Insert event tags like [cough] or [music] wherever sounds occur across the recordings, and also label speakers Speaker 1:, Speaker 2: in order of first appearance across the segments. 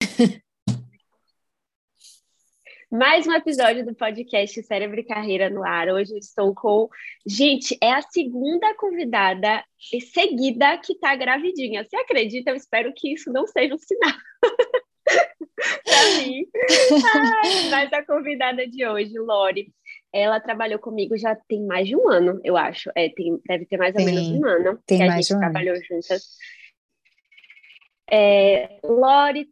Speaker 1: [laughs] Mais um episódio do podcast Cérebro e Carreira no ar. Hoje estou com. Gente, é a segunda convidada seguida que está gravidinha. Você acredita? Eu espero que isso não seja um sinal. [laughs] para mim. Ai, mas a convidada de hoje, Lori, ela trabalhou comigo já tem mais de um ano, eu acho. É, tem, deve ter mais ou tem, menos um ano
Speaker 2: tem
Speaker 1: que
Speaker 2: mais
Speaker 1: a gente
Speaker 2: um
Speaker 1: trabalhou ano. juntas. É, Lori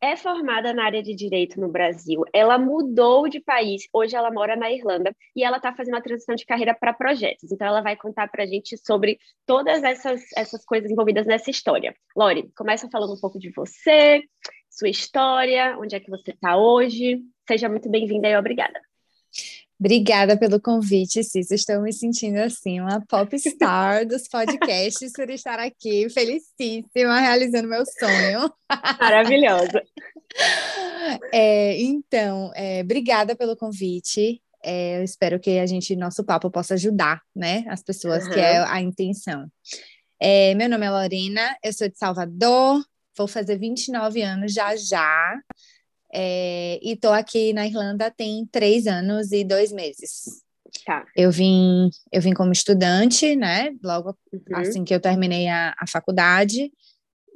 Speaker 1: é formada na área de direito no Brasil. Ela mudou de país. Hoje ela mora na Irlanda e ela está fazendo uma transição de carreira para projetos. Então ela vai contar para a gente sobre todas essas, essas coisas envolvidas nessa história. Lori, começa falando um pouco de você, sua história, onde é que você está hoje. Seja muito bem-vinda e obrigada.
Speaker 2: Obrigada pelo convite, Cis. Estou me sentindo assim, uma popstar [laughs] dos podcasts por estar aqui, felicíssima, realizando meu sonho.
Speaker 1: Maravilhosa. [laughs]
Speaker 2: É, então, é, obrigada pelo convite. É, eu espero que a gente, nosso papo, possa ajudar, né, as pessoas, uhum. que é a intenção. É, meu nome é Lorena, eu sou de Salvador, vou fazer 29 anos já já. É, e tô aqui na Irlanda tem três anos e dois meses.
Speaker 1: Tá.
Speaker 2: Eu vim, eu vim como estudante, né? Logo uhum. assim que eu terminei a, a faculdade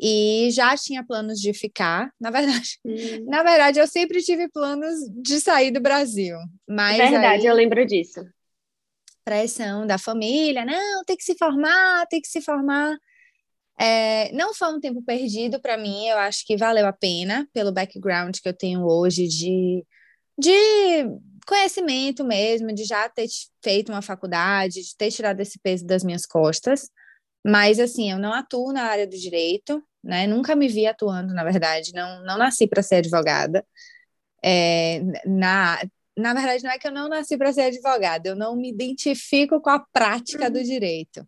Speaker 2: e já tinha planos de ficar. Na verdade, uhum. na verdade, eu sempre tive planos de sair do Brasil. Mas
Speaker 1: verdade,
Speaker 2: aí,
Speaker 1: eu lembro disso.
Speaker 2: Pressão da família, não, tem que se formar, tem que se formar. É, não foi um tempo perdido para mim, eu acho que valeu a pena pelo background que eu tenho hoje de, de conhecimento mesmo, de já ter feito uma faculdade, de ter tirado esse peso das minhas costas. Mas, assim, eu não atuo na área do direito, né? Nunca me vi atuando, na verdade, não, não nasci para ser advogada. É, na, na verdade, não é que eu não nasci para ser advogada, eu não me identifico com a prática do uhum. direito.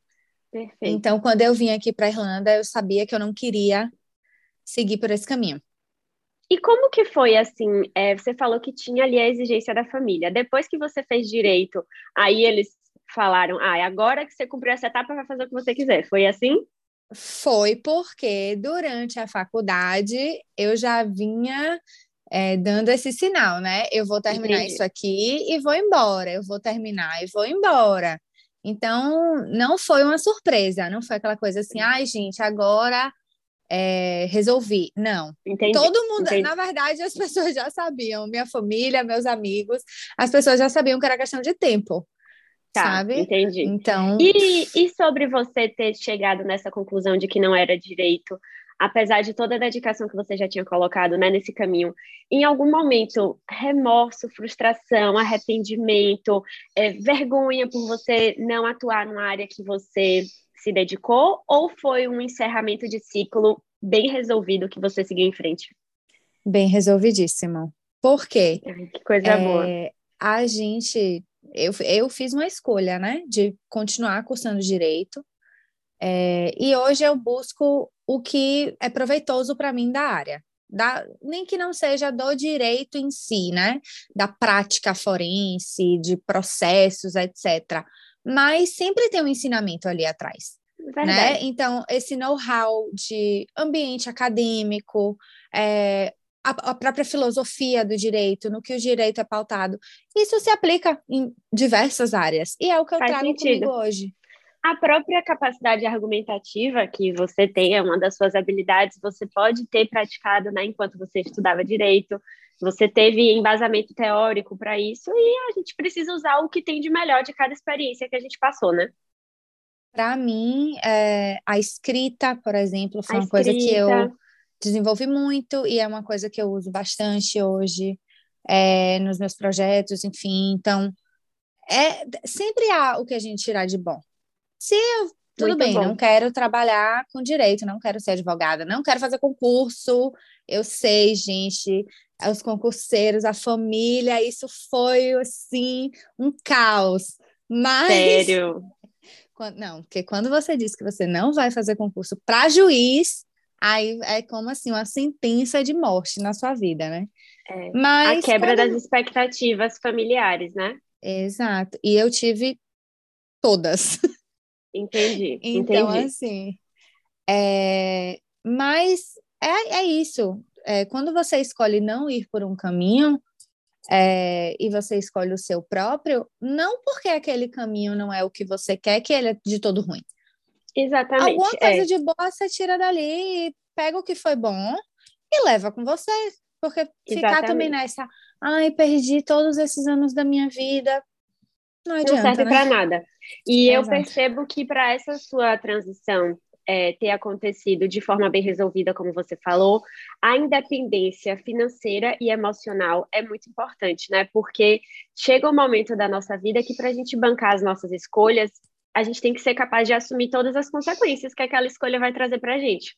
Speaker 1: Perfeito.
Speaker 2: Então, quando eu vim aqui para a Irlanda, eu sabia que eu não queria seguir por esse caminho.
Speaker 1: E como que foi assim? É, você falou que tinha ali a exigência da família. Depois que você fez direito, aí eles falaram: ah, agora que você cumpriu essa etapa, vai fazer o que você quiser. Foi assim?
Speaker 2: Foi porque durante a faculdade eu já vinha é, dando esse sinal, né? Eu vou terminar Entendi. isso aqui e vou embora. Eu vou terminar e vou embora. Então, não foi uma surpresa, não foi aquela coisa assim, ai, gente, agora é, resolvi. Não.
Speaker 1: Entendi,
Speaker 2: Todo mundo,
Speaker 1: entendi.
Speaker 2: na verdade, as [laughs] pessoas já sabiam, minha família, meus amigos, as pessoas já sabiam que era questão de tempo.
Speaker 1: Tá,
Speaker 2: sabe?
Speaker 1: entendi.
Speaker 2: Então.
Speaker 1: E, e sobre você ter chegado nessa conclusão de que não era direito, apesar de toda a dedicação que você já tinha colocado né, nesse caminho, em algum momento, remorso, frustração, arrependimento, é, vergonha por você não atuar numa área que você se dedicou, ou foi um encerramento de ciclo bem resolvido que você seguiu em frente?
Speaker 2: Bem resolvidíssimo. Por quê?
Speaker 1: Que coisa é, boa.
Speaker 2: A gente, eu, eu fiz uma escolha, né, de continuar cursando direito, é, e hoje eu busco o que é proveitoso para mim da área. Da, nem que não seja do direito em si, né? Da prática forense, de processos, etc. Mas sempre tem um ensinamento ali atrás. Né? Então, esse know-how de ambiente acadêmico, é, a, a, própria filosofia do direito, no que o direito é pautado, isso se aplica em diversas áreas. E é o que eu
Speaker 1: Faz
Speaker 2: trago
Speaker 1: sentido.
Speaker 2: comigo hoje.
Speaker 1: A própria capacidade argumentativa que você tem, é uma das suas habilidades, você pode ter praticado né, enquanto você estudava direito, você teve embasamento teórico para isso, e a gente precisa usar o que tem de melhor de cada experiência que a gente passou, né?
Speaker 2: Para mim, é, a escrita, por exemplo, foi a uma escrita. coisa que eu desenvolvi muito e é uma coisa que eu uso bastante hoje é, nos meus projetos, enfim. Então, é, sempre há o que a gente tirar de bom. Se eu tudo Muito bem, bom. não quero trabalhar com direito, não quero ser advogada, não quero fazer concurso. Eu sei, gente, os concurseiros, a família, isso foi assim um caos. Mas
Speaker 1: Sério?
Speaker 2: Não, porque quando você diz que você não vai fazer concurso para juiz, aí é como assim uma sentença de morte na sua vida, né?
Speaker 1: É, Mas a quebra quando... das expectativas familiares, né?
Speaker 2: Exato. E eu tive todas.
Speaker 1: Entendi.
Speaker 2: Então,
Speaker 1: entendi.
Speaker 2: assim. É... Mas é, é isso. é, quando você escolhe não ir por um caminho é, e você escolhe o seu próprio, não porque aquele caminho não é o que você quer, que ele é de todo ruim.
Speaker 1: Exatamente.
Speaker 2: Alguma coisa é. de boa você tira dali, pega o que foi bom e leva com você. Porque Exatamente. ficar também nessa, ai, perdi todos esses anos da minha vida, não, adianta,
Speaker 1: não serve
Speaker 2: né?
Speaker 1: para nada. E Exato. eu percebo que para essa sua transição é, ter acontecido de forma bem resolvida, como você falou, a independência financeira e emocional é muito importante, né? Porque chega um momento da nossa vida que para a gente bancar as nossas escolhas, a gente tem que ser capaz de assumir todas as consequências que aquela escolha vai trazer para a gente.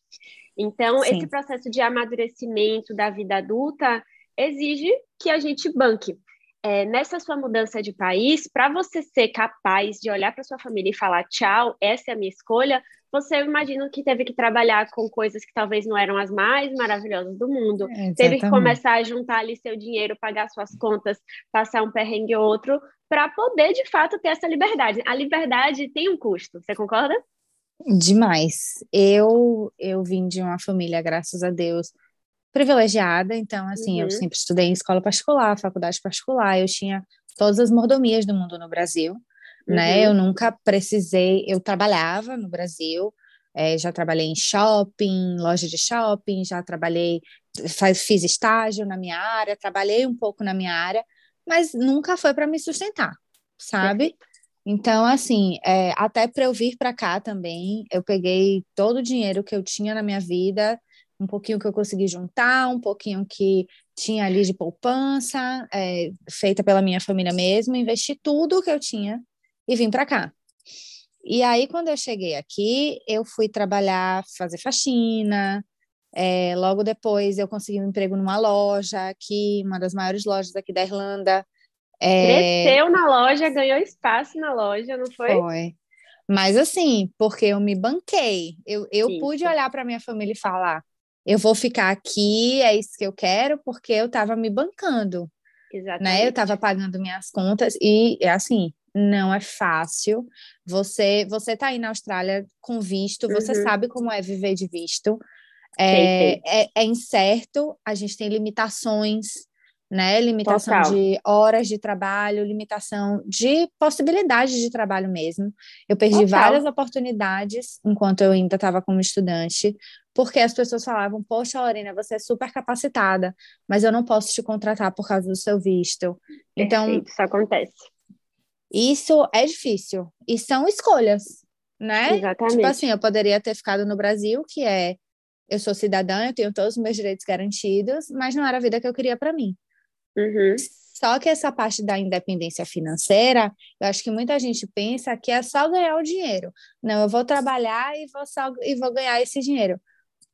Speaker 1: Então, Sim. esse processo de amadurecimento da vida adulta exige que a gente banque é, nessa sua mudança de país, para você ser capaz de olhar para sua família e falar tchau, essa é a minha escolha, você eu imagino que teve que trabalhar com coisas que talvez não eram as mais maravilhosas do mundo, é, teve que começar a juntar ali seu dinheiro, pagar suas contas, passar um perrengue ou outro, para poder de fato ter essa liberdade. A liberdade tem um custo, você concorda?
Speaker 2: Demais. Eu eu vim de uma família, graças a Deus, privilegiada, então, assim, uhum. eu sempre estudei em escola particular, faculdade particular, eu tinha todas as mordomias do mundo no Brasil, né? uhum. né? Eu nunca precisei, eu trabalhava no Brasil, é, já trabalhei em shopping, loja de shopping, já trabalhei, faz, fiz estágio na minha área, trabalhei um pouco na minha área, mas nunca foi para me sustentar, sabe? Então, assim, é, até para eu vir para cá também, eu peguei todo o dinheiro que eu tinha na minha vida um pouquinho que eu consegui juntar, um pouquinho que tinha ali de poupança, é, feita pela minha família mesmo, investi tudo que eu tinha e vim para cá. E aí, quando eu cheguei aqui, eu fui trabalhar, fazer faxina. É, logo depois, eu consegui um emprego numa loja aqui, uma das maiores lojas aqui da Irlanda.
Speaker 1: É... Cresceu na loja, ganhou espaço na loja, não foi?
Speaker 2: Foi. Mas assim, porque eu me banquei. Eu, eu pude olhar para minha família e falar: eu vou ficar aqui, é isso que eu quero, porque eu estava me bancando. Exatamente. Né? Eu estava pagando minhas contas e, assim, não é fácil. Você você tá aí na Austrália com visto, uhum. você sabe como é viver de visto. É, é, é, incerto, a gente tem limitações, né? Limitação Total. de horas de trabalho, limitação de possibilidades de trabalho mesmo. Eu perdi Total. várias oportunidades enquanto eu ainda estava como estudante, porque as pessoas falavam: Poxa, Lorena, você é super capacitada, mas eu não posso te contratar por causa do seu visto.
Speaker 1: Então, Perfeito, isso acontece.
Speaker 2: Isso é difícil. E são escolhas, né?
Speaker 1: Exatamente.
Speaker 2: Tipo assim, eu poderia ter ficado no Brasil, que é eu sou cidadã, eu tenho todos os meus direitos garantidos, mas não era a vida que eu queria para mim.
Speaker 1: Uhum.
Speaker 2: Só que essa parte da independência financeira, eu acho que muita gente pensa que é só ganhar o dinheiro. Não, eu vou trabalhar e vou, só, e vou ganhar esse dinheiro.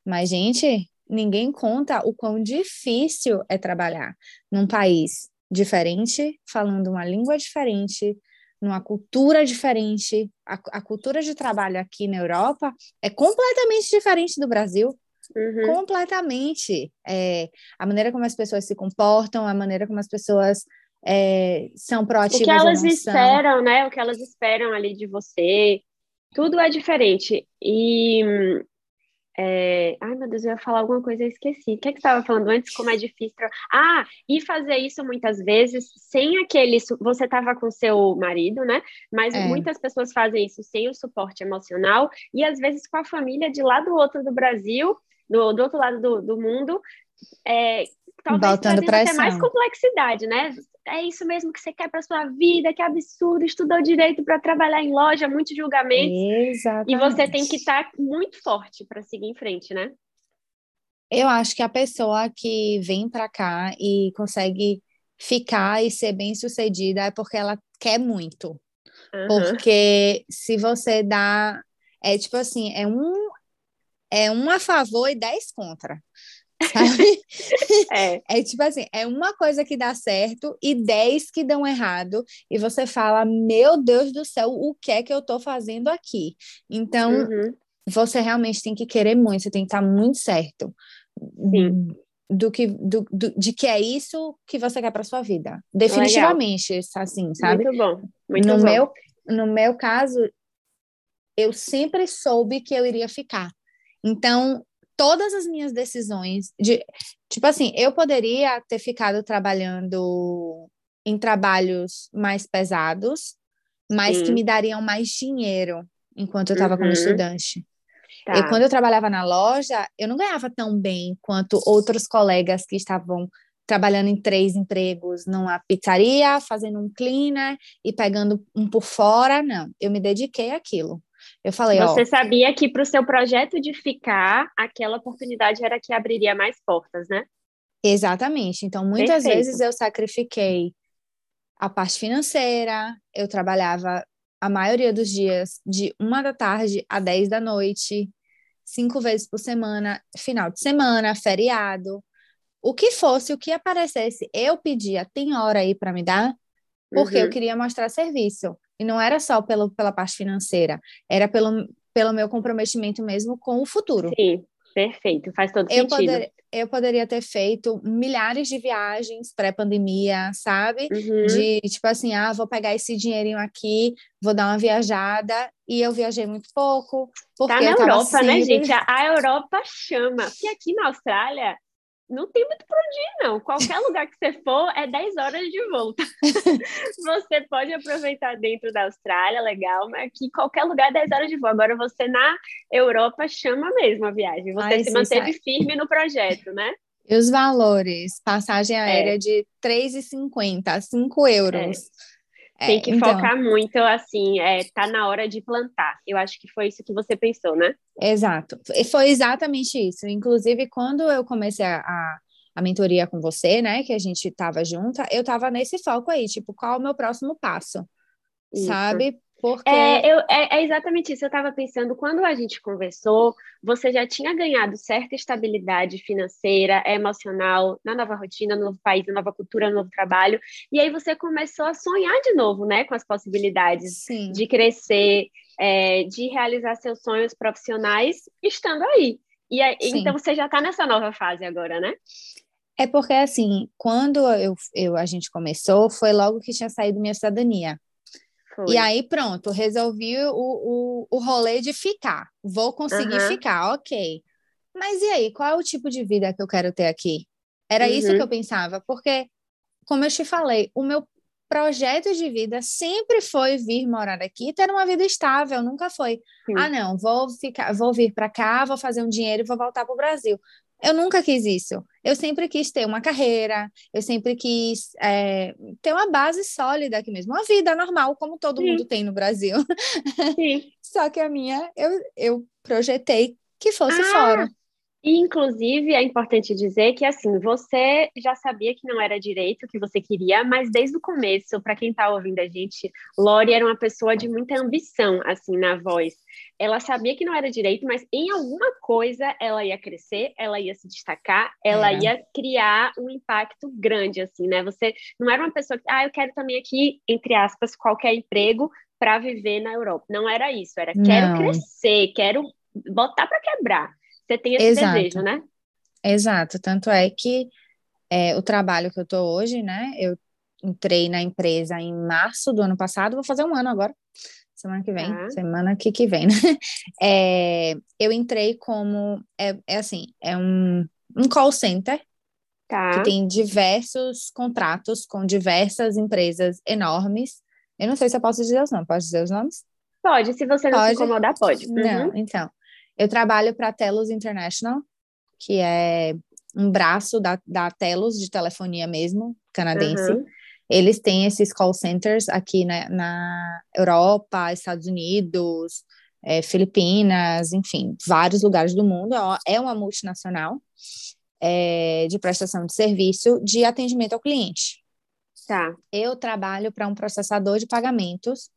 Speaker 2: Mas, gente, ninguém conta o quão difícil é trabalhar num país diferente, falando uma língua diferente, numa cultura diferente. A, a, cultura de trabalho aqui na Europa é completamente diferente do Brasil. Uhum. Completamente. É, a maneira como as pessoas se comportam, a maneira como as pessoas é, são proativas. O
Speaker 1: que elas esperam, né? O que elas esperam ali de você. Tudo é diferente. E é... Ai, meu Deus, eu ia falar alguma coisa e esqueci. O que, é que você estava falando antes? Como é difícil. Ah, e fazer isso muitas vezes sem aquele. Você estava com seu marido, né? Mas é. muitas pessoas fazem isso sem o suporte emocional e às vezes com a família de lá do outro do Brasil, do, do outro lado do, do mundo, é, talvez
Speaker 2: Botando
Speaker 1: até mais complexidade, né? É isso mesmo que você quer para sua vida, que absurdo, estudou direito para trabalhar em loja, muitos julgamentos.
Speaker 2: Exatamente.
Speaker 1: E você tem que estar tá muito forte para seguir em frente, né?
Speaker 2: Eu acho que a pessoa que vem para cá e consegue ficar e ser bem sucedida é porque ela quer muito. Uhum. Porque se você dá. É tipo assim, é um, é um a favor e dez contra. Sabe? [laughs]
Speaker 1: É.
Speaker 2: é tipo assim, é uma coisa que dá certo e dez que dão errado, e você fala, meu Deus do céu, o que é que eu tô fazendo aqui? Então, uhum. você realmente tem que querer muito, você tem que estar muito certo.
Speaker 1: Sim.
Speaker 2: Do que, do, do, de que é isso que você quer para sua vida. Definitivamente, Legal. assim, sabe?
Speaker 1: Muito bom. Muito
Speaker 2: no
Speaker 1: bom.
Speaker 2: Meu, no meu caso, eu sempre soube que eu iria ficar. Então, todas as minhas decisões de tipo assim, eu poderia ter ficado trabalhando em trabalhos mais pesados, mas Sim. que me dariam mais dinheiro enquanto eu estava uhum. como estudante. Tá. E quando eu trabalhava na loja, eu não ganhava tão bem quanto outros colegas que estavam trabalhando em três empregos numa pizzaria, fazendo um cleaner e pegando um por fora. Não, eu me dediquei àquilo. Eu falei,
Speaker 1: Você
Speaker 2: ó,
Speaker 1: sabia que para o seu projeto de ficar, aquela oportunidade era que abriria mais portas, né?
Speaker 2: Exatamente. Então, muitas Perfeito. vezes eu sacrifiquei a parte financeira, eu trabalhava a maioria dos dias de uma da tarde a dez da noite, cinco vezes por semana, final de semana, feriado. O que fosse, o que aparecesse, eu pedia, tem hora aí para me dar? Porque uhum. eu queria mostrar serviço. E não era só pelo, pela parte financeira, era pelo, pelo meu comprometimento mesmo com o futuro.
Speaker 1: Sim, perfeito, faz todo eu sentido.
Speaker 2: Poder, eu poderia ter feito milhares de viagens pré-pandemia, sabe? Uhum. De tipo assim, ah, vou pegar esse dinheirinho aqui, vou dar uma viajada, e eu viajei muito pouco. Porque
Speaker 1: tá na Europa, né, gente? A, a Europa chama. Porque aqui na Austrália não tem muito para onde ir, não. Qualquer lugar que você for é 10 horas de volta. [laughs] você pode aproveitar dentro da Austrália, legal, mas aqui qualquer lugar é 10 horas de voo. Agora você na Europa chama mesmo a viagem. Você Ai, se manteve firme no projeto, né?
Speaker 2: E os valores? Passagem aérea é. de 3,50, 5 euros. É.
Speaker 1: Tem que então, focar muito, assim, é, tá na hora de plantar. Eu acho que foi isso que você pensou, né?
Speaker 2: Exato. Foi exatamente isso. Inclusive, quando eu comecei a, a, a mentoria com você, né, que a gente tava junta, eu tava nesse foco aí, tipo, qual é o meu próximo passo? Isso. Sabe?
Speaker 1: Porque... É, eu, é, é, exatamente isso. Eu estava pensando, quando a gente conversou, você já tinha ganhado certa estabilidade financeira, emocional, na nova rotina, no novo país, na nova cultura, no novo trabalho, e aí você começou a sonhar de novo, né, com as possibilidades Sim. de crescer, é, de realizar seus sonhos profissionais, estando aí. E aí, então você já está nessa nova fase agora, né?
Speaker 2: É porque, assim, quando eu, eu, a gente começou, foi logo que tinha saído minha cidadania. Foi. E aí, pronto, resolvi o, o, o rolê de ficar. Vou conseguir uhum. ficar, ok. Mas e aí, qual é o tipo de vida que eu quero ter aqui? Era uhum. isso que eu pensava, porque, como eu te falei, o meu projeto de vida sempre foi vir morar aqui, ter uma vida estável, nunca foi. Sim. Ah, não, vou ficar, vou vir para cá, vou fazer um dinheiro e vou voltar para o Brasil. Eu nunca quis isso. Eu sempre quis ter uma carreira, eu sempre quis é, ter uma base sólida aqui mesmo, uma vida normal, como todo Sim. mundo tem no Brasil. [laughs] Sim. Só que a minha, eu, eu projetei que fosse ah, fora.
Speaker 1: E, inclusive, é importante dizer que, assim, você já sabia que não era direito que você queria, mas desde o começo, para quem está ouvindo a gente, Lori era uma pessoa de muita ambição, assim, na voz ela sabia que não era direito, mas em alguma coisa ela ia crescer, ela ia se destacar, ela é. ia criar um impacto grande, assim, né? Você não era uma pessoa que, ah, eu quero também aqui, entre aspas, qualquer emprego para viver na Europa. Não era isso, era quero não. crescer, quero botar para quebrar. Você tem esse Exato. desejo, né?
Speaker 2: Exato, tanto é que é, o trabalho que eu tô hoje, né? Eu entrei na empresa em março do ano passado, vou fazer um ano agora semana que vem, ah. semana que, que vem, né? [laughs] É, eu entrei como, é, é assim, é um, um call center tá. que tem diversos contratos com diversas empresas enormes. Eu não sei se eu posso dizer os nomes, posso dizer os nomes?
Speaker 1: Pode, se você não pode? se incomodar, pode. Uhum.
Speaker 2: Não, então, eu trabalho para a Telos International, que é um braço da, da Telos de telefonia mesmo, canadense. Uhum. Eles têm esses call centers aqui na, na Europa, Estados Unidos, é, Filipinas, enfim, vários lugares do mundo. É, é uma multinacional é, de prestação de serviço de atendimento ao cliente.
Speaker 1: Tá.
Speaker 2: Eu trabalho para um processador de pagamentos,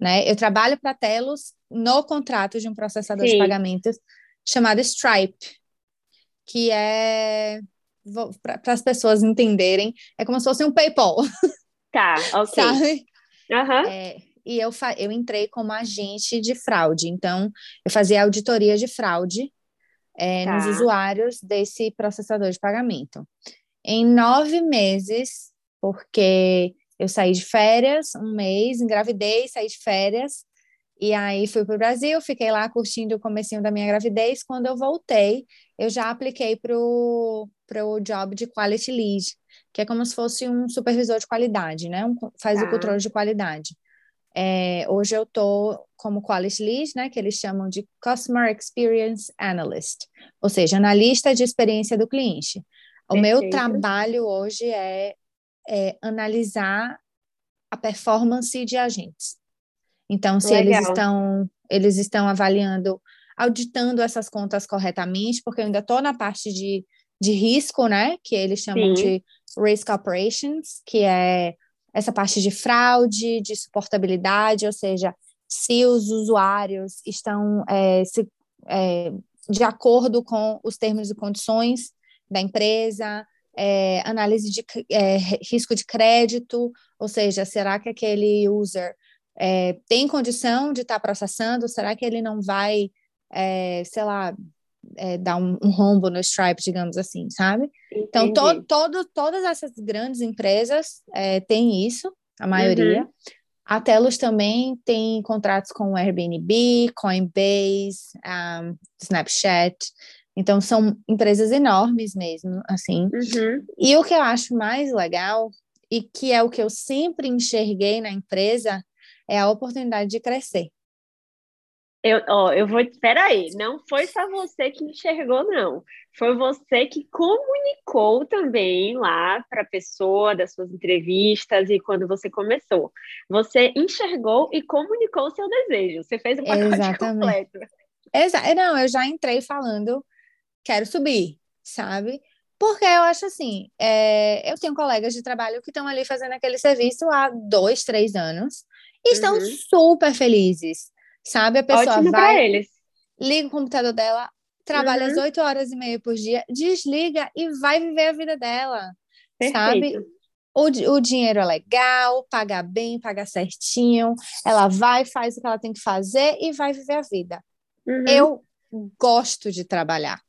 Speaker 2: né? Eu trabalho para Telos no contrato de um processador Sim. de pagamentos chamado Stripe, que é para as pessoas entenderem, é como se fosse um PayPal.
Speaker 1: Tá, [laughs] ok. Sabe?
Speaker 2: Uhum. É, e eu, eu entrei como agente de fraude, então eu fazia auditoria de fraude é, tá. nos usuários desse processador de pagamento. Em nove meses, porque eu saí de férias um mês, engravidei, saí de férias, E aí fui para o Brasil, fiquei lá curtindo o comecinho da minha gravidez. Quando eu voltei, eu já apliquei para o job de Quality Lead, que é como se fosse um supervisor de qualidade, né? Um, faz o tá. controle de qualidade. É, hoje eu estou como Quality Lead, né, que eles chamam de Customer Experience Analyst, ou seja, analista de experiência do cliente. O Perfeito. meu trabalho hoje é, é, analisar a performance de agentes. Então, se Legal. eles estão, eles estão avaliando, auditando essas contas corretamente, porque eu ainda estou na parte de, de risco, né, que eles chamam Sim. de Risk Operations, que é essa parte de fraude, de suportabilidade, ou seja, se os usuários estão é, se, é, de acordo com os termos e condições da empresa, é, análise de é, risco de crédito, ou seja, será que aquele user é, tem condição de estar tá processando? Será que ele não vai, é, sei lá, é, dar um, um, rombo no Stripe, digamos assim, sabe? Então, Entendi. Então, to, todo, todas essas grandes empresas é, têm isso, a maioria. Uhum. A Telos também tem contratos com o Airbnb, Coinbase, um, Snapchat. Então, são empresas enormes mesmo, assim. Uhum. E o que eu acho mais legal, e que é o que eu sempre enxerguei na empresa, é a oportunidade de crescer.
Speaker 1: Eu, ó, eu vou. Espera aí, não foi só você que enxergou, não. Foi você que comunicou também lá para a pessoa das suas entrevistas e quando você começou. Você enxergou e comunicou o seu desejo. Você fez o pacote Exatamente. completo.
Speaker 2: Exa não, eu já entrei falando, quero subir, sabe? Porque eu acho assim, é, eu tenho colegas de trabalho que estão ali fazendo aquele serviço há dois, três anos e estão uhum. super felizes sabe? A pessoa Ótimo vai, liga o computador dela, trabalha uhum. as oito horas e meia por dia, desliga e vai viver a vida dela, Perfeito. sabe? O, o dinheiro é legal, paga bem, paga certinho, ela vai, faz o que ela tem que fazer e vai viver a vida. Uhum. Eu gosto de trabalhar.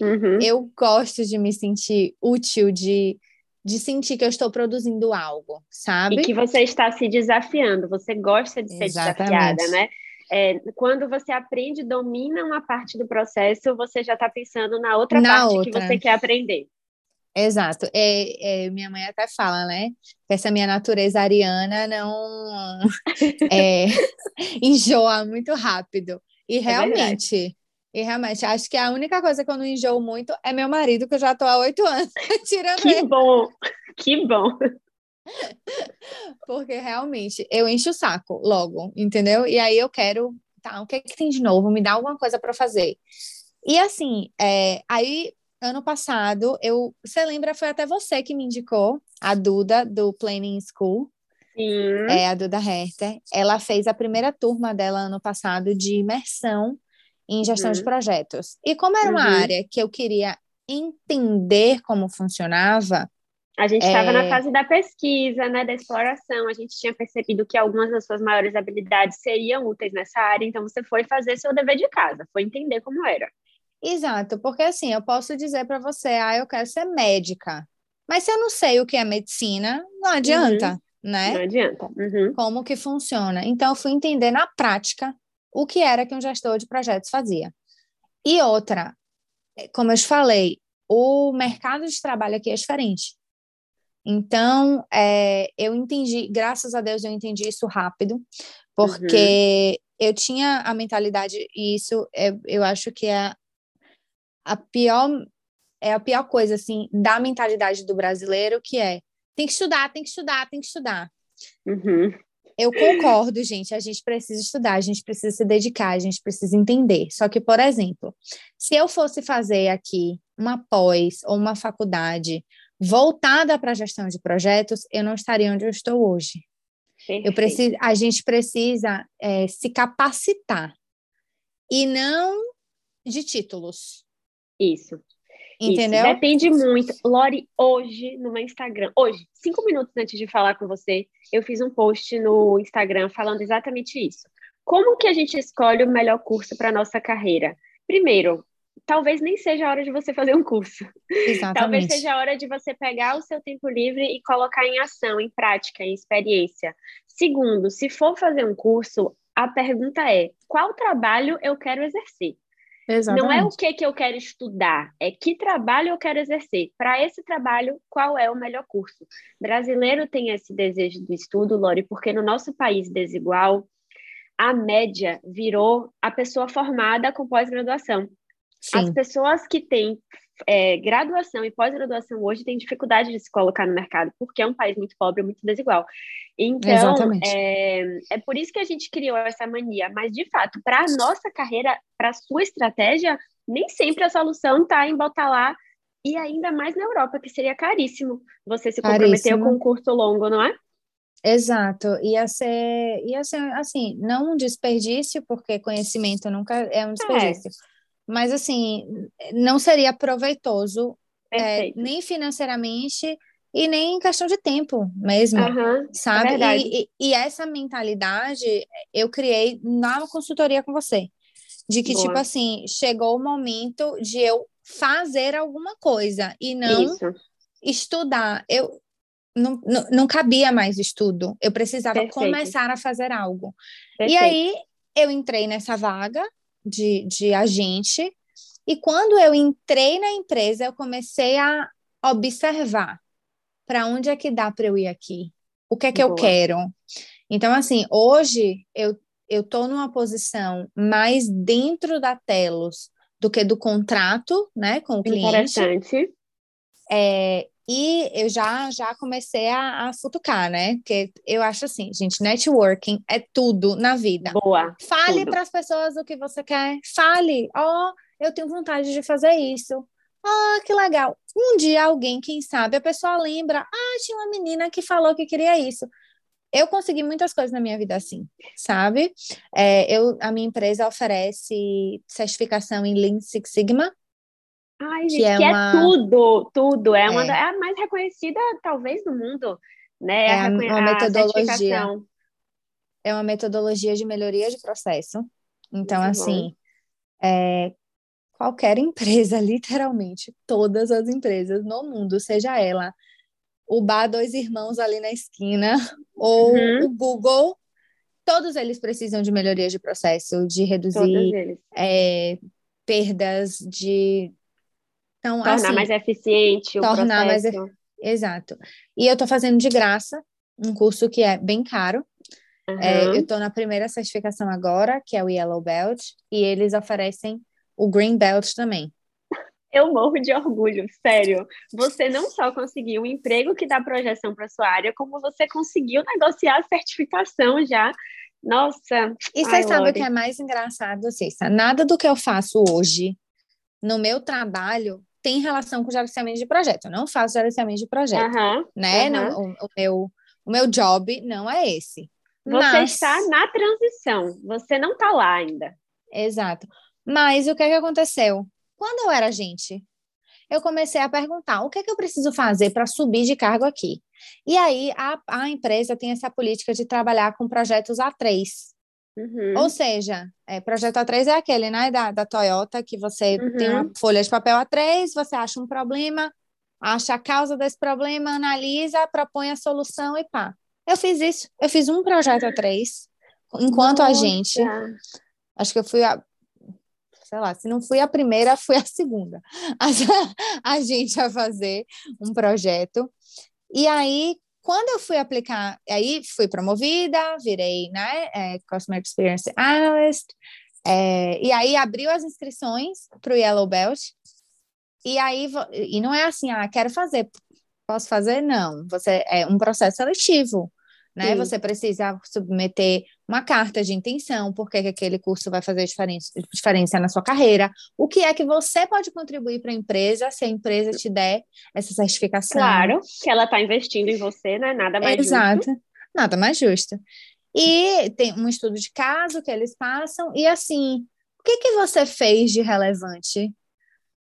Speaker 2: Uhum. Eu gosto de me sentir útil, de, de sentir que eu estou produzindo algo, sabe?
Speaker 1: E que você está se desafiando, você gosta de ser Exatamente. desafiada, né? É, quando você aprende, domina uma parte do processo, você já está pensando na outra na parte outra. que você quer aprender.
Speaker 2: Exato. É, é, minha mãe até fala, né? Que essa minha natureza ariana não [laughs] é, enjoa muito rápido. E é realmente, e realmente, acho que a única coisa que eu não enjoo muito é meu marido, que eu já estou há oito anos [laughs] tirando
Speaker 1: Que ele. bom! Que bom!
Speaker 2: Porque realmente eu encho o saco logo, entendeu? E aí eu quero, tá, o que, é que tem de novo? Me dá alguma coisa para fazer. E assim, é, aí ano passado, eu, você lembra, foi até você que me indicou, a Duda do Planning School. Sim. É, a Duda Herter. Ela fez a primeira turma dela ano passado de imersão em gestão uhum. de projetos. E como era uma uhum. área que eu queria entender como funcionava,
Speaker 1: a gente estava é... na fase da pesquisa, né, da exploração. A gente tinha percebido que algumas das suas maiores habilidades seriam úteis nessa área, então você foi fazer seu dever de casa, foi entender como era.
Speaker 2: Exato, porque assim, eu posso dizer para você, ah, eu quero ser médica. Mas se eu não sei o que é medicina, não adianta, uhum. né?
Speaker 1: Não adianta. Uhum.
Speaker 2: Como que funciona. Então, eu fui entender na prática o que era que um gestor de projetos fazia. E outra, como eu te falei, o mercado de trabalho aqui é diferente. Então, é, eu entendi, graças a Deus eu entendi isso rápido, porque uhum. eu tinha a mentalidade, e isso é, eu acho que é a pior, é a pior coisa, assim, da mentalidade do brasileiro, que é, tem que estudar, tem que estudar, tem que estudar. Uhum. Eu concordo, gente, a gente precisa estudar, a gente precisa se dedicar, a gente precisa entender. Só que, por exemplo, se eu fosse fazer aqui uma pós ou uma faculdade voltada para a gestão de projetos, eu não estaria onde eu estou hoje. Eu preciso, a gente precisa é, se capacitar e não de títulos.
Speaker 1: Isso. Entendeu? Isso. Depende muito. Lori, hoje no meu Instagram, hoje, cinco minutos antes de falar com você, eu fiz um post no Instagram falando exatamente isso. Como que a gente escolhe o melhor curso para nossa carreira? Primeiro, talvez nem seja a hora de você fazer um curso. Exatamente. Talvez seja a hora de você pegar o seu tempo livre e colocar em ação, em prática, em experiência. Segundo, se for fazer um curso, a pergunta é: qual trabalho eu quero exercer? Exatamente. Não é o que, que eu quero estudar, é que trabalho eu quero exercer. Para esse trabalho, qual é o melhor curso? Brasileiro tem esse desejo do estudo, Lori, porque no nosso país desigual, a média virou a pessoa formada com pós-graduação. As pessoas que têm é, graduação e pós-graduação hoje têm dificuldade de se colocar no mercado, porque é um país muito pobre, muito desigual. Então, é, é por isso que a gente criou essa mania. Mas, de fato, para a nossa carreira, para a sua estratégia, nem sempre a solução está em botar lá, e ainda mais na Europa, que seria caríssimo você se comprometer com um curso longo, não é?
Speaker 2: Exato, ia ser, ia ser assim, não um desperdício, porque conhecimento nunca é um desperdício. É mas assim, não seria proveitoso é, nem financeiramente e nem em questão de tempo mesmo, uhum, sabe? É e, e, e, essa mentalidade eu criei na consultoria com você, de que, Boa. tipo assim, chegou o momento de eu fazer alguma coisa e não Isso. estudar. Eu, não, não, não, cabia mais estudo, eu precisava Perfeito. começar a fazer algo. Perfeito. E aí eu entrei nessa vaga, de, de agente. E quando eu entrei na empresa, eu comecei a observar para onde é que dá para eu ir aqui? O que é que Boa. eu quero? Então, assim, hoje eu eu estou numa posição mais dentro da Telos do que do contrato, né, com o cliente.
Speaker 1: Interessante.
Speaker 2: É, e eu já já comecei a, a futucar, né? Porque eu acho assim, gente, networking é tudo na vida.
Speaker 1: Boa.
Speaker 2: Fale para as pessoas o que você quer. Fale, ó, oh, eu tenho vontade de fazer isso. Ah, oh, que legal. Um dia alguém, quem sabe, a pessoa lembra, ah, tinha uma menina que falou que queria isso. Eu consegui muitas coisas na minha vida assim, sabe? É, eu, a minha empresa oferece certificação em Lean Six Sigma,
Speaker 1: Ai, gente, que é, que é uma... é tudo, tudo. É, uma é. é a mais reconhecida, talvez, do mundo, né?
Speaker 2: É a, uma metodologia. É uma metodologia de melhoria de processo. Então, Muito assim, é, qualquer [laughs] empresa, literalmente, todas as empresas no mundo, seja ela o Bar Dois Irmãos ali na esquina, [laughs] ou uhum. o Google, todos eles precisam de melhoria de processo, de reduzir é, perdas, de
Speaker 1: então, tornar assim, mais eficiente o tornar processo. mais
Speaker 2: exato. E eu estou fazendo de graça um curso que é bem caro. Uhum. É, eu estou na primeira certificação agora, que é o Yellow Belt, e eles oferecem o Green Belt também.
Speaker 1: Eu morro de orgulho, sério. Você não só conseguiu um emprego que dá projeção para sua área, como você conseguiu negociar a certificação já. Nossa.
Speaker 2: E você sabe o que é mais engraçado, Cissa? Nada do que eu faço hoje no meu trabalho tem relação com gerenciamento de projeto. Eu não faço gerenciamento de projeto, uhum, né? Uhum. Não, o, o, meu, o meu job não é esse.
Speaker 1: Você Mas... está na transição, você não está lá ainda.
Speaker 2: Exato. Mas o que, é que aconteceu? Quando eu era gente, eu comecei a perguntar o que, é que eu preciso fazer para subir de cargo aqui. E aí a, a empresa tem essa política de trabalhar com projetos A3. Uhum. Ou seja, é, projeto A3 é aquele, né, da, da Toyota, que você uhum. tem uma uhum. folha de papel A3, você acha um problema, acha a causa desse problema, analisa, propõe a solução e pá. Eu fiz isso, eu fiz um projeto A3, enquanto Nossa. a gente, acho que eu fui a, sei lá, se não fui a primeira, [laughs] fui a segunda, a, [laughs] a gente a fazer um projeto. E aí, quando eu fui aplicar, aí fui promovida, virei, né, é, Customer Experience Analyst, é, e aí abriu as inscrições para o Yellow Belt, e aí, e não é assim, ah, quero fazer, posso fazer? Não, você, é um processo seletivo, né? Sim. Você precisa submeter uma carta de intenção, porque que aquele curso vai fazer diferença, diferença na sua carreira, o que é que você pode contribuir para a empresa se a empresa te der essa certificação.
Speaker 1: Claro, que ela está investindo em você, né? Nada mais
Speaker 2: Exato, justo. nada mais justo. E tem um estudo de caso que eles passam, e assim, o que, que você fez de relevante?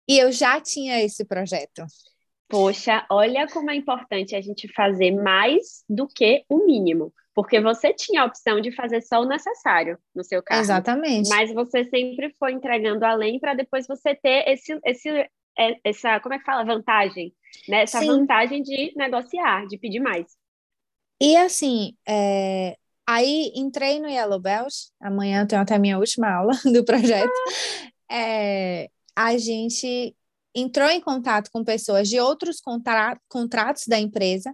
Speaker 2: E eu já tinha esse projeto.
Speaker 1: Poxa, olha como é importante a gente fazer mais do que o mínimo. Porque você tinha a opção de fazer só o necessário no seu caso.
Speaker 2: Exatamente.
Speaker 1: Mas você sempre foi entregando além para depois você ter esse, esse, é, essa, como é que fala? Vantagem. Né? Essa Sim. vantagem de negociar, de pedir mais.
Speaker 2: E assim, é, Aí entrei no Yellow Belt, amanhã eu tenho até a minha última aula [laughs] do projeto. É, a gente entrou em contato com pessoas de outros contra contratos da empresa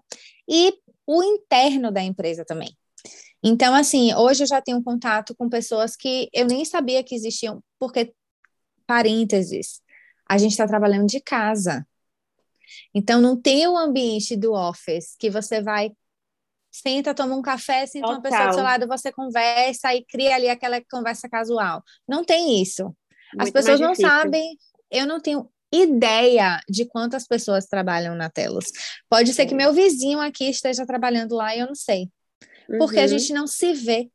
Speaker 2: e o interno da empresa também. Então, assim, hoje eu já tenho contato com pessoas que eu nem sabia que existiam, porque, parênteses, a gente está trabalhando de casa. Então, não tem o ambiente do office que você vai, senta, toma um café, senta Total. uma pessoa do seu lado, você conversa e cria ali aquela conversa casual. Não tem isso. Muito As pessoas não sabem, eu não tenho ideia de quantas pessoas trabalham na Telos. Pode ser que meu vizinho aqui esteja trabalhando lá e eu não sei. Porque uhum. a gente não se vê.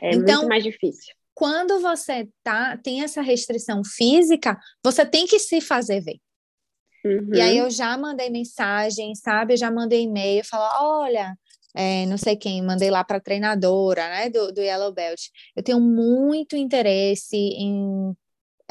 Speaker 1: É então, muito mais difícil.
Speaker 2: Quando você tá, tem essa restrição física, você tem que se fazer ver. Uhum. E aí uhum. eu já mandei mensagem, sabe? Eu já mandei e-mail, falar, olha, é, não sei quem, mandei lá para a treinadora, né, do, do Yellow Belt. Eu tenho muito interesse em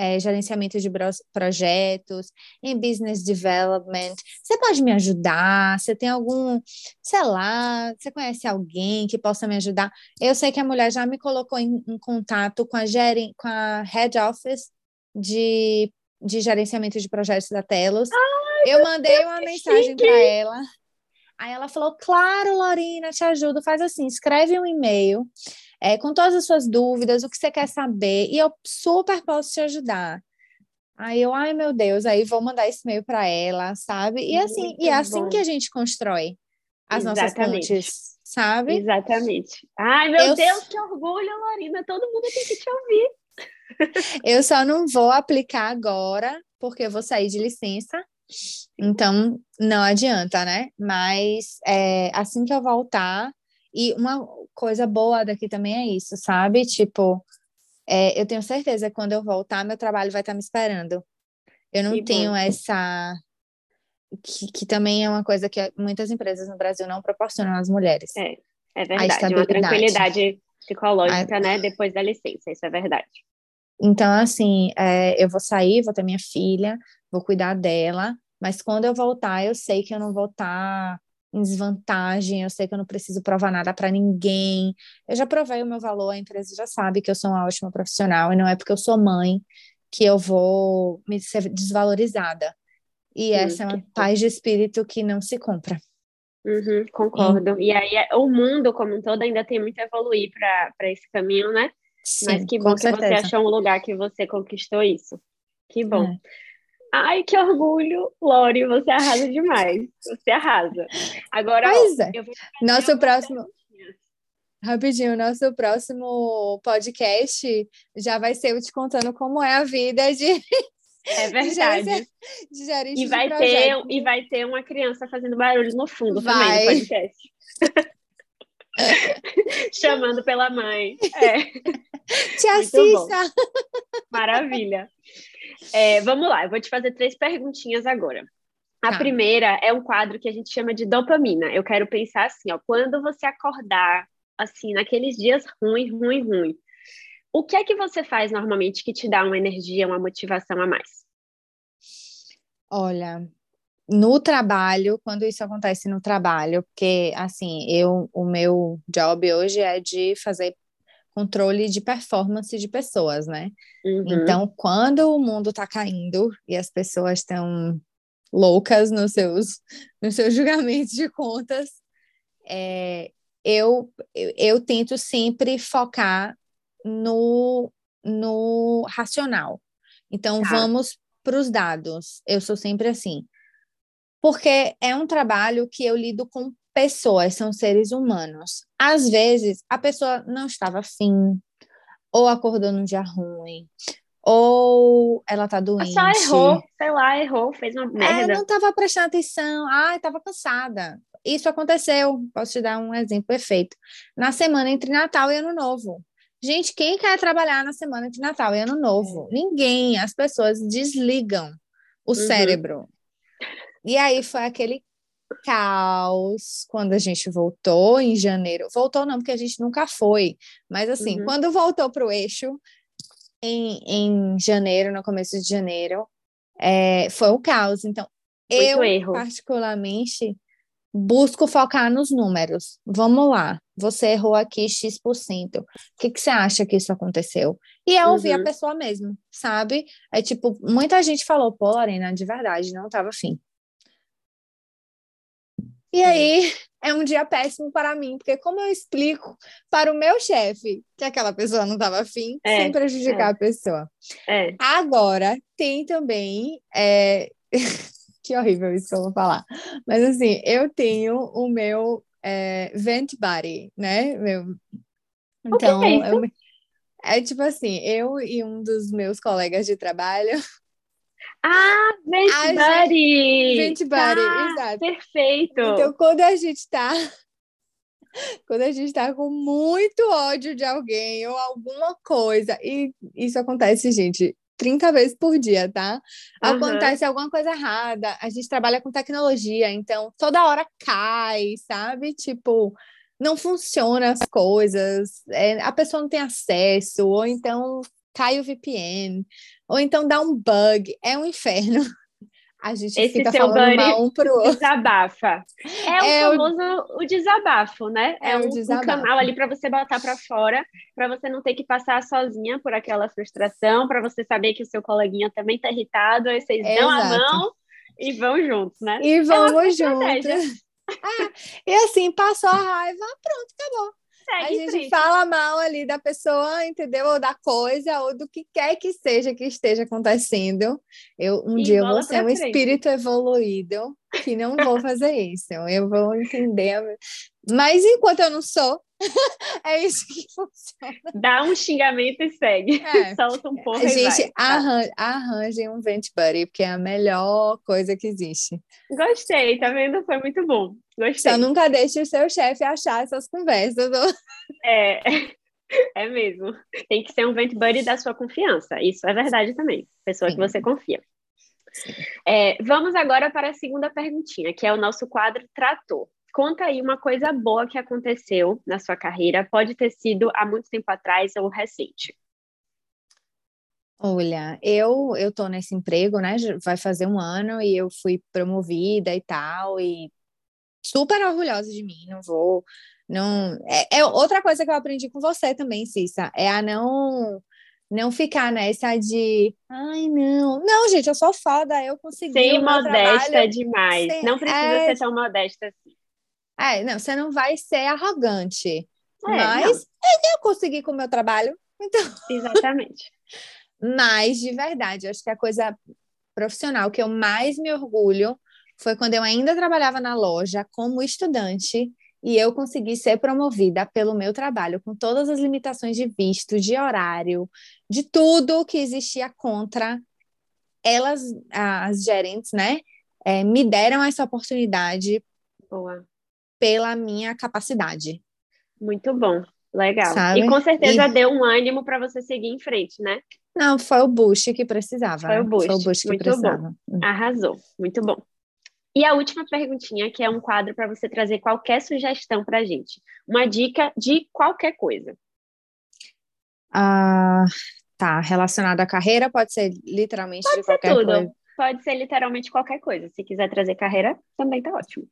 Speaker 2: é, gerenciamento de projetos, em business development. Você pode me ajudar? Você tem algum, sei lá, você conhece alguém que possa me ajudar? Eu sei que a mulher já me colocou em, em contato com a, geren, com a head office de, de gerenciamento de projetos da Telos. Ai, eu mandei uma mensagem para ela. Aí ela falou: Claro, Lorina, te ajudo. Faz assim: escreve um e-mail é, com todas as suas dúvidas, o que você quer saber, e eu super posso te ajudar. Aí eu, ai meu Deus, aí vou mandar esse e-mail para ela, sabe? E assim, Muito e é assim bom. que a gente constrói as Exatamente. nossas pontes, sabe?
Speaker 1: Exatamente. Ai, meu eu... Deus, que orgulho, Lorina, todo mundo tem que te ouvir. [laughs]
Speaker 2: Eu só não vou aplicar agora, porque eu vou sair de licença. Então, não adianta, né? Mas é, assim que eu voltar, e uma coisa boa daqui também é isso, sabe? Tipo, é, eu tenho certeza que quando eu voltar, meu trabalho vai estar me esperando. Eu não que tenho bom. essa. Que, que também é uma coisa que muitas empresas no Brasil não proporcionam às mulheres.
Speaker 1: É, é verdade. Uma tranquilidade psicológica, a... né? Depois da licença, isso é verdade.
Speaker 2: Então, assim, é, eu vou sair, vou ter minha filha, vou cuidar dela, mas quando eu voltar, eu sei que eu não vou estar em desvantagem, eu sei que eu não preciso provar nada para ninguém. Eu já provei o meu valor, a empresa já sabe que eu sou uma ótima profissional e não é porque eu sou mãe que eu vou me ser desvalorizada. E hum, essa é uma paz de espírito que não se compra.
Speaker 1: Uhum, concordo. E, e aí é, o mundo como um todo ainda tem muito a evoluir para esse caminho, né? Sim, Mas que bom que certeza. você achou um lugar que você conquistou isso. Que bom. É. Ai, que orgulho, Lori, você arrasa demais. Você arrasa. Agora,
Speaker 2: pois é. nosso próximo. Rapidinho, nosso próximo podcast já vai ser eu te contando como é a vida de.
Speaker 1: É [laughs] verdade. De gerente, e, vai de ter, e vai ter uma criança fazendo barulho no fundo vai. também do podcast. [laughs] Chamando pela mãe. É.
Speaker 2: Te assista.
Speaker 1: Maravilha. É, vamos lá, eu vou te fazer três perguntinhas agora. A tá. primeira é um quadro que a gente chama de dopamina. Eu quero pensar assim, ó, quando você acordar, assim, naqueles dias ruim, ruim, ruim, o que é que você faz normalmente que te dá uma energia, uma motivação a mais?
Speaker 2: Olha, no trabalho, quando isso acontece no trabalho, porque assim, eu o meu job hoje é de fazer controle de performance de pessoas, né? Uhum. Então, quando o mundo está caindo e as pessoas estão loucas nos seus, nos seus julgamentos de contas, é, eu, eu, eu tento sempre focar no, no racional. Então, tá. vamos para os dados. Eu sou sempre assim. Porque é um trabalho que eu lido com pessoas, são seres humanos. Às vezes, a pessoa não estava afim, ou acordou num dia ruim, ou ela tá doente.
Speaker 1: Só errou, sei lá, errou, fez uma é, merda.
Speaker 2: É, não estava prestando atenção, ai, estava cansada. Isso aconteceu, posso te dar um exemplo perfeito. Na semana entre Natal e Ano Novo. Gente, quem quer trabalhar na semana entre Natal e Ano Novo? É. Ninguém, as pessoas desligam o uhum. cérebro. E aí foi aquele caos quando a gente voltou em janeiro. Voltou não, porque a gente nunca foi. Mas assim, uhum. quando voltou para o eixo, em, em janeiro, no começo de janeiro, é, foi o caos. Então, Muito eu, erro. particularmente, busco focar nos números. Vamos lá, você errou aqui X%. O que, que você acha que isso aconteceu? E é ouvir uhum. a pessoa mesmo, sabe? É tipo, muita gente falou, pô, Lorena, de verdade, não tava afim. E aí é um dia péssimo para mim, porque como eu explico para o meu chefe que aquela pessoa não estava afim, é, sem prejudicar é. a pessoa.
Speaker 1: É.
Speaker 2: Agora, tem também. É... [laughs] que horrível isso que eu vou falar. Mas assim, eu tenho o meu é, vent body, né? Meu...
Speaker 1: Então, é, eu...
Speaker 2: é tipo assim, eu e um dos meus colegas de trabalho [laughs]
Speaker 1: ah, Vent Buddy!
Speaker 2: Vent Buddy, tá, exato.
Speaker 1: Perfeito!
Speaker 2: Então, quando a gente tá [laughs] quando a gente está com muito ódio de alguém ou alguma coisa, e isso acontece, gente, 30 vezes por dia, tá? Uhum. Acontece alguma coisa errada, a gente trabalha com tecnologia, então toda hora cai, sabe? Tipo, não funciona as coisas, é, a pessoa não tem acesso, ou então cai o VPN, ou então dá um bug, é um inferno. [laughs] A gente
Speaker 1: Esse
Speaker 2: fica
Speaker 1: seu
Speaker 2: falando mal um pro outro.
Speaker 1: Desabafa. É, o famoso o... o... desabafo, né?
Speaker 2: É, é um,
Speaker 1: um canal ali para você botar para fora, para você não ter que passar sozinha por aquela frustração, para você saber que o seu coleguinha também tá irritado, aí vocês dão a mão e vão juntos, né?
Speaker 2: E é vamos [laughs] é juntos. Ah, e assim, passou a raiva, pronto, acabou. Segue a gente frente. fala mal ali da pessoa, entendeu? Ou da coisa, ou do que quer que seja que esteja acontecendo. Eu um e dia eu vou ser um frente. espírito evoluído que não vou fazer isso. Eu vou entender. Mas enquanto eu não sou, [laughs] é isso que funciona.
Speaker 1: Dá um xingamento e segue. É. [laughs] Solta um pouco.
Speaker 2: Gente, arran arranjem um vent buddy, porque é a melhor coisa que existe.
Speaker 1: Gostei, tá vendo? Foi muito bom. Gostei.
Speaker 2: Só nunca deixe o seu chefe achar essas conversas.
Speaker 1: É, [laughs] é mesmo. Tem que ser um vent buddy da sua confiança. Isso é verdade também. Pessoa Sim. que você confia. É, vamos agora para a segunda perguntinha, que é o nosso quadro Trator. Conta aí uma coisa boa que aconteceu na sua carreira, pode ter sido há muito tempo atrás ou recente.
Speaker 2: Olha, eu eu tô nesse emprego, né? Vai fazer um ano e eu fui promovida e tal e super orgulhosa de mim. Não vou, não é, é outra coisa que eu aprendi com você também, Cissa, é a não não ficar nessa de, ai, não. Não, gente, eu sou foda, eu consegui.
Speaker 1: Ser modesta trabalho. demais. não precisa é... ser tão modesta assim.
Speaker 2: É, não, você não vai ser arrogante. É, mas não. eu consegui com o meu trabalho. Então...
Speaker 1: Exatamente. [laughs]
Speaker 2: mas, de verdade, acho que a coisa profissional que eu mais me orgulho foi quando eu ainda trabalhava na loja como estudante e eu consegui ser promovida pelo meu trabalho, com todas as limitações de visto, de horário, de tudo que existia contra elas, as gerentes, né? É, me deram essa oportunidade
Speaker 1: Boa
Speaker 2: pela minha capacidade.
Speaker 1: Muito bom, legal. Sabe? E com certeza e... deu um ânimo para você seguir em frente, né?
Speaker 2: Não, foi o boost que precisava.
Speaker 1: Foi o boost,
Speaker 2: foi o boost que
Speaker 1: muito
Speaker 2: precisava.
Speaker 1: Bom. Arrasou, muito bom. E a última perguntinha, que é um quadro para você trazer qualquer sugestão para a gente. Uma dica de qualquer coisa.
Speaker 2: Ah, tá, relacionado à carreira, pode ser literalmente pode de qualquer tudo. coisa.
Speaker 1: Pode ser literalmente qualquer coisa. Se quiser trazer carreira, também tá ótimo.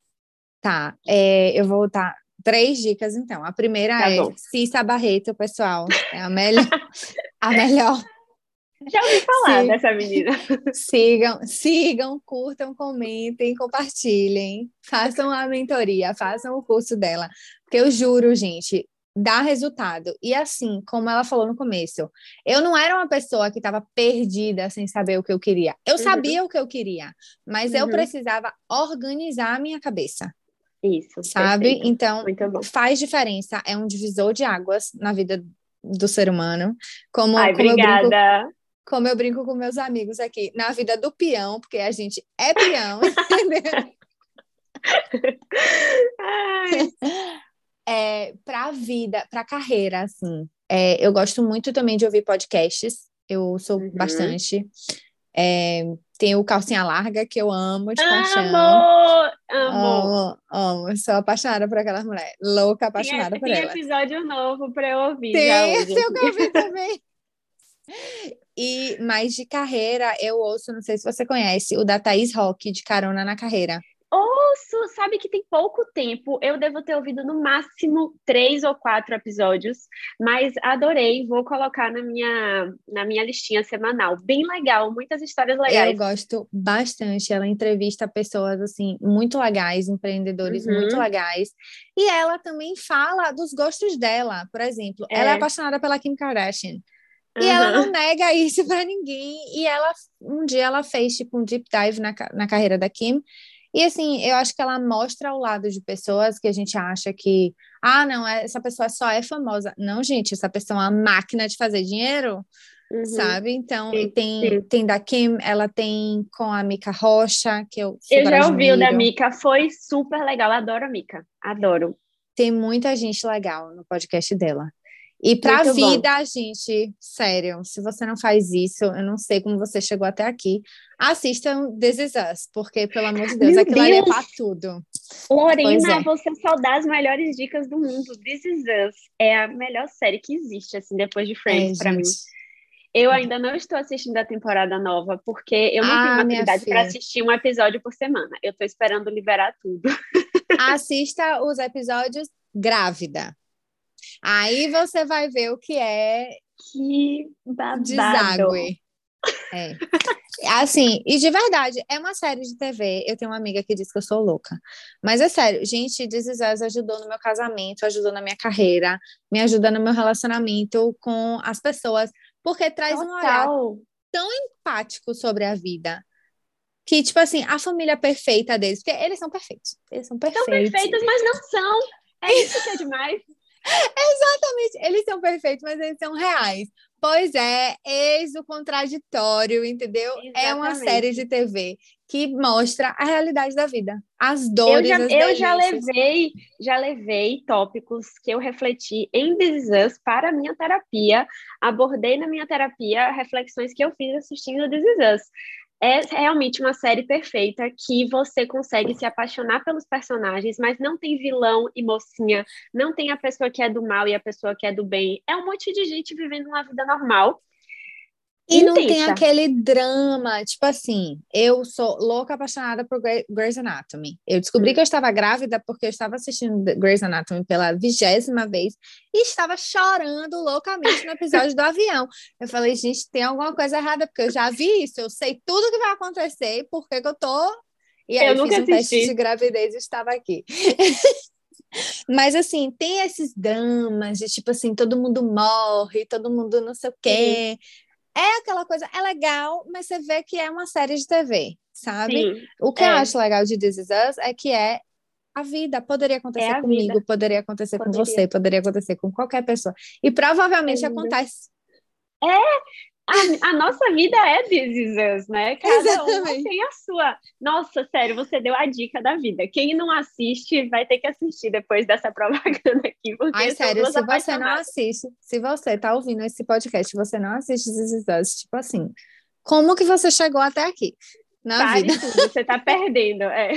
Speaker 2: Tá, é, eu vou dar três dicas então. A primeira tá é bom. Cissa Barreto, pessoal. É a melhor. a melhor.
Speaker 1: Já ouvi falar Sim. dessa menina. [laughs]
Speaker 2: Sigam, sigam, curtam, comentem, compartilhem, façam a mentoria, façam o curso dela. Porque eu juro, gente, dá resultado. E assim, como ela falou no começo, eu não era uma pessoa que estava perdida sem saber o que eu queria. Eu uhum. sabia o que eu queria, mas uhum. eu precisava organizar a minha cabeça.
Speaker 1: Isso.
Speaker 2: Sabe? Perfeito. Então, faz diferença. É um divisor de águas na vida do ser humano. Como,
Speaker 1: Ai,
Speaker 2: como
Speaker 1: obrigada.
Speaker 2: Eu brinco, como eu brinco com meus amigos aqui, na vida do peão, porque a gente é peão, [laughs] entendeu? é, para a vida, para a carreira, assim. É, eu gosto muito também de ouvir podcasts. Eu sou uhum. bastante. É, tem o Calcinha Larga, que eu amo de
Speaker 1: amo,
Speaker 2: paixão.
Speaker 1: Amo!
Speaker 2: Amo, amo. Sou apaixonada por aquela mulher. Louca, apaixonada
Speaker 1: tem,
Speaker 2: por
Speaker 1: tem
Speaker 2: ela.
Speaker 1: Tem episódio novo para eu ouvir.
Speaker 2: Tem, esse eu ouvi também. [laughs] E mais de carreira, eu ouço, não sei se você conhece, o da Thaís Rock, de Carona na Carreira.
Speaker 1: Ouço, sabe que tem pouco tempo. Eu devo ter ouvido no máximo três ou quatro episódios, mas adorei. Vou colocar na minha, na minha listinha semanal. Bem legal, muitas histórias legais.
Speaker 2: Eu gosto bastante. Ela entrevista pessoas assim muito legais, empreendedores uhum. muito legais. E ela também fala dos gostos dela. Por exemplo, é. ela é apaixonada pela Kim Kardashian. E uhum. ela não nega isso para ninguém. E ela um dia ela fez tipo um deep dive na, na carreira da Kim e assim, eu acho que ela mostra ao lado de pessoas que a gente acha que, ah, não, é, essa pessoa só é famosa. Não, gente, essa pessoa é uma máquina de fazer dinheiro, uhum. sabe? Então, sim, tem, sim. tem da Kim, ela tem com a Mica Rocha, que eu
Speaker 1: Eu já ouvi o da Mica, foi super legal, adoro a Mica, adoro.
Speaker 2: Tem muita gente legal no podcast dela. E para a vida, bom. gente, sério, se você não faz isso, eu não sei como você chegou até aqui. Assistam This Is Us, porque, pelo amor de Deus, Meu aquilo Deus. ali é para tudo.
Speaker 1: Lorena, é. você só dá as melhores dicas do mundo. This Is Us é a melhor série que existe, assim, depois de Friends, é, para mim. Eu ainda não estou assistindo a temporada nova, porque eu não ah, tenho maturidade para assistir um episódio por semana. Eu estou esperando liberar tudo. [laughs]
Speaker 2: Assista os episódios grávida. Aí você vai ver o que é
Speaker 1: que babado. deságue.
Speaker 2: É. Assim, e de verdade, é uma série de TV. Eu tenho uma amiga que diz que eu sou louca. Mas é sério, gente, This Is Us ajudou no meu casamento, ajudou na minha carreira, me ajuda no meu relacionamento com as pessoas, porque traz Total. um olhar tão empático sobre a vida. Que, tipo assim, a família perfeita deles, porque eles são perfeitos. Eles são perfeitos. São
Speaker 1: perfeitos, mas não são. É isso que é demais.
Speaker 2: Exatamente, eles são perfeitos, mas eles são reais. Pois é, eis o contraditório, entendeu? Exatamente. É uma série de TV que mostra a realidade da vida, as dores,
Speaker 1: eu já,
Speaker 2: as
Speaker 1: Eu já levei, já levei tópicos que eu refleti em This Us para a minha terapia, abordei na minha terapia reflexões que eu fiz assistindo This Us é realmente uma série perfeita que você consegue se apaixonar pelos personagens, mas não tem vilão e mocinha, não tem a pessoa que é do mal e a pessoa que é do bem. É um monte de gente vivendo uma vida normal
Speaker 2: e não tem aquele drama, tipo assim, eu sou louca apaixonada por Grey's Anatomy. Eu descobri hum. que eu estava grávida porque eu estava assistindo Grey's Anatomy pela vigésima vez e estava chorando loucamente no episódio do avião. Eu falei, gente, tem alguma coisa errada, porque eu já vi isso, eu sei tudo que vai acontecer, porque que eu tô. E aí eu fiz um assisti. teste de gravidez e estava aqui. [laughs] Mas assim, tem esses dramas de tipo assim, todo mundo morre, todo mundo não sei o quê. Sim é aquela coisa, é legal, mas você vê que é uma série de TV, sabe? Sim, o que é. eu acho legal de This Is Us é que é a vida. Poderia acontecer é comigo, vida. poderia acontecer poderia. com você, poderia acontecer com qualquer pessoa. E provavelmente é acontece.
Speaker 1: É, a, a, nossa vida é This Is Us, né? Cada Exatamente. um tem a sua. Nossa, sério, você deu a dica da vida. Quem não assiste vai ter que assistir depois dessa [laughs] propaganda aqui. Porque
Speaker 2: Ai, sério, se você não assiste, se você tá ouvindo esse podcast você não assiste This Is Us, tipo assim, como que você chegou até aqui? na Pare vida.
Speaker 1: tudo, você está [laughs] perdendo. É.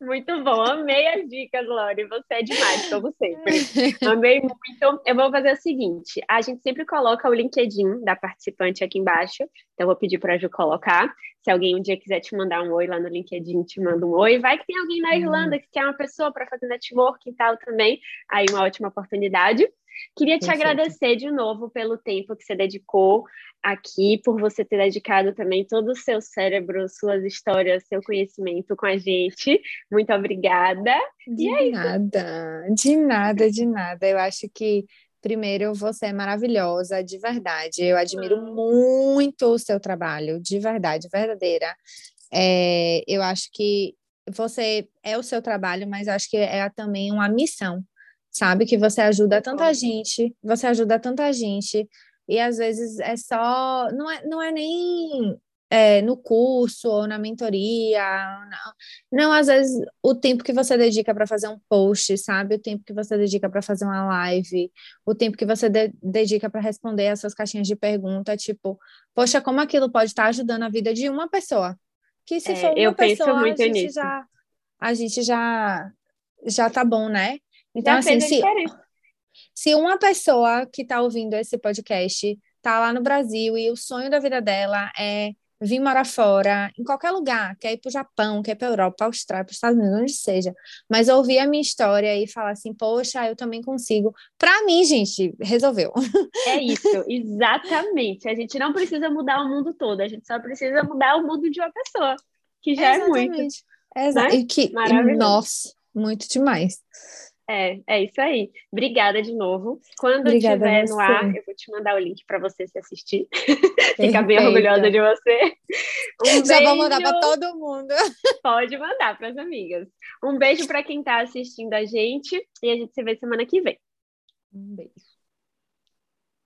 Speaker 1: Muito bom, amei as dicas, Lori. Você é demais, como sempre. [laughs] Amei muito. Eu vou fazer o seguinte: a gente sempre coloca o LinkedIn da participante aqui embaixo. Então, eu vou pedir para a Ju colocar. Se alguém um dia quiser te mandar um oi lá no LinkedIn, te manda um oi. Vai que tem alguém na Irlanda hum. que quer uma pessoa para fazer network e tal também. Aí, uma ótima oportunidade. Queria te Perfeito. agradecer de novo pelo tempo que você dedicou aqui, por você ter dedicado também todo o seu cérebro, suas histórias, seu conhecimento com a gente. Muito obrigada.
Speaker 2: De é nada, de nada, de nada. Eu acho que Primeiro, você é maravilhosa, de verdade. Eu admiro ah. muito o seu trabalho, de verdade, verdadeira. É, eu acho que você é o seu trabalho, mas acho que é também uma missão sabe? Que você ajuda tanta gente, você ajuda tanta gente, e às vezes é só, não é, não é nem é, no curso ou na mentoria, não. não, às vezes o tempo que você dedica para fazer um post, sabe? O tempo que você dedica para fazer uma live, o tempo que você de dedica para responder as suas caixinhas de pergunta, tipo, poxa, como aquilo pode estar tá ajudando a vida de uma pessoa? Que se é, for uma eu pessoa, penso muito a gente nisso. já a gente já já tá bom, né? Então, Já assim, se, se uma pessoa que está ouvindo esse podcast está lá no Brasil e o sonho da vida dela é vir morar fora, em qualquer lugar, quer ir para o Japão, quer ir para a Europa, para a Austrália, para os Estados Unidos, onde seja, mas ouvir a minha história e falar assim, poxa, eu também consigo. Para mim, gente, resolveu.
Speaker 1: É [laughs] isso, exatamente. A gente não precisa mudar o mundo todo, a gente só precisa mudar o mundo de uma pessoa, que já exatamente. é muito.
Speaker 2: Exato. Né? E que, nossa, muito demais.
Speaker 1: É, é isso aí. Obrigada de novo. Quando Obrigada estiver no ar, eu vou te mandar o link para você se assistir. [laughs] Ficar bem orgulhosa de você.
Speaker 2: Um Já beijo. vou mandar para todo mundo. [laughs]
Speaker 1: Pode mandar para as amigas. Um beijo para quem está assistindo a gente e a gente se vê semana que vem.
Speaker 2: Um beijo.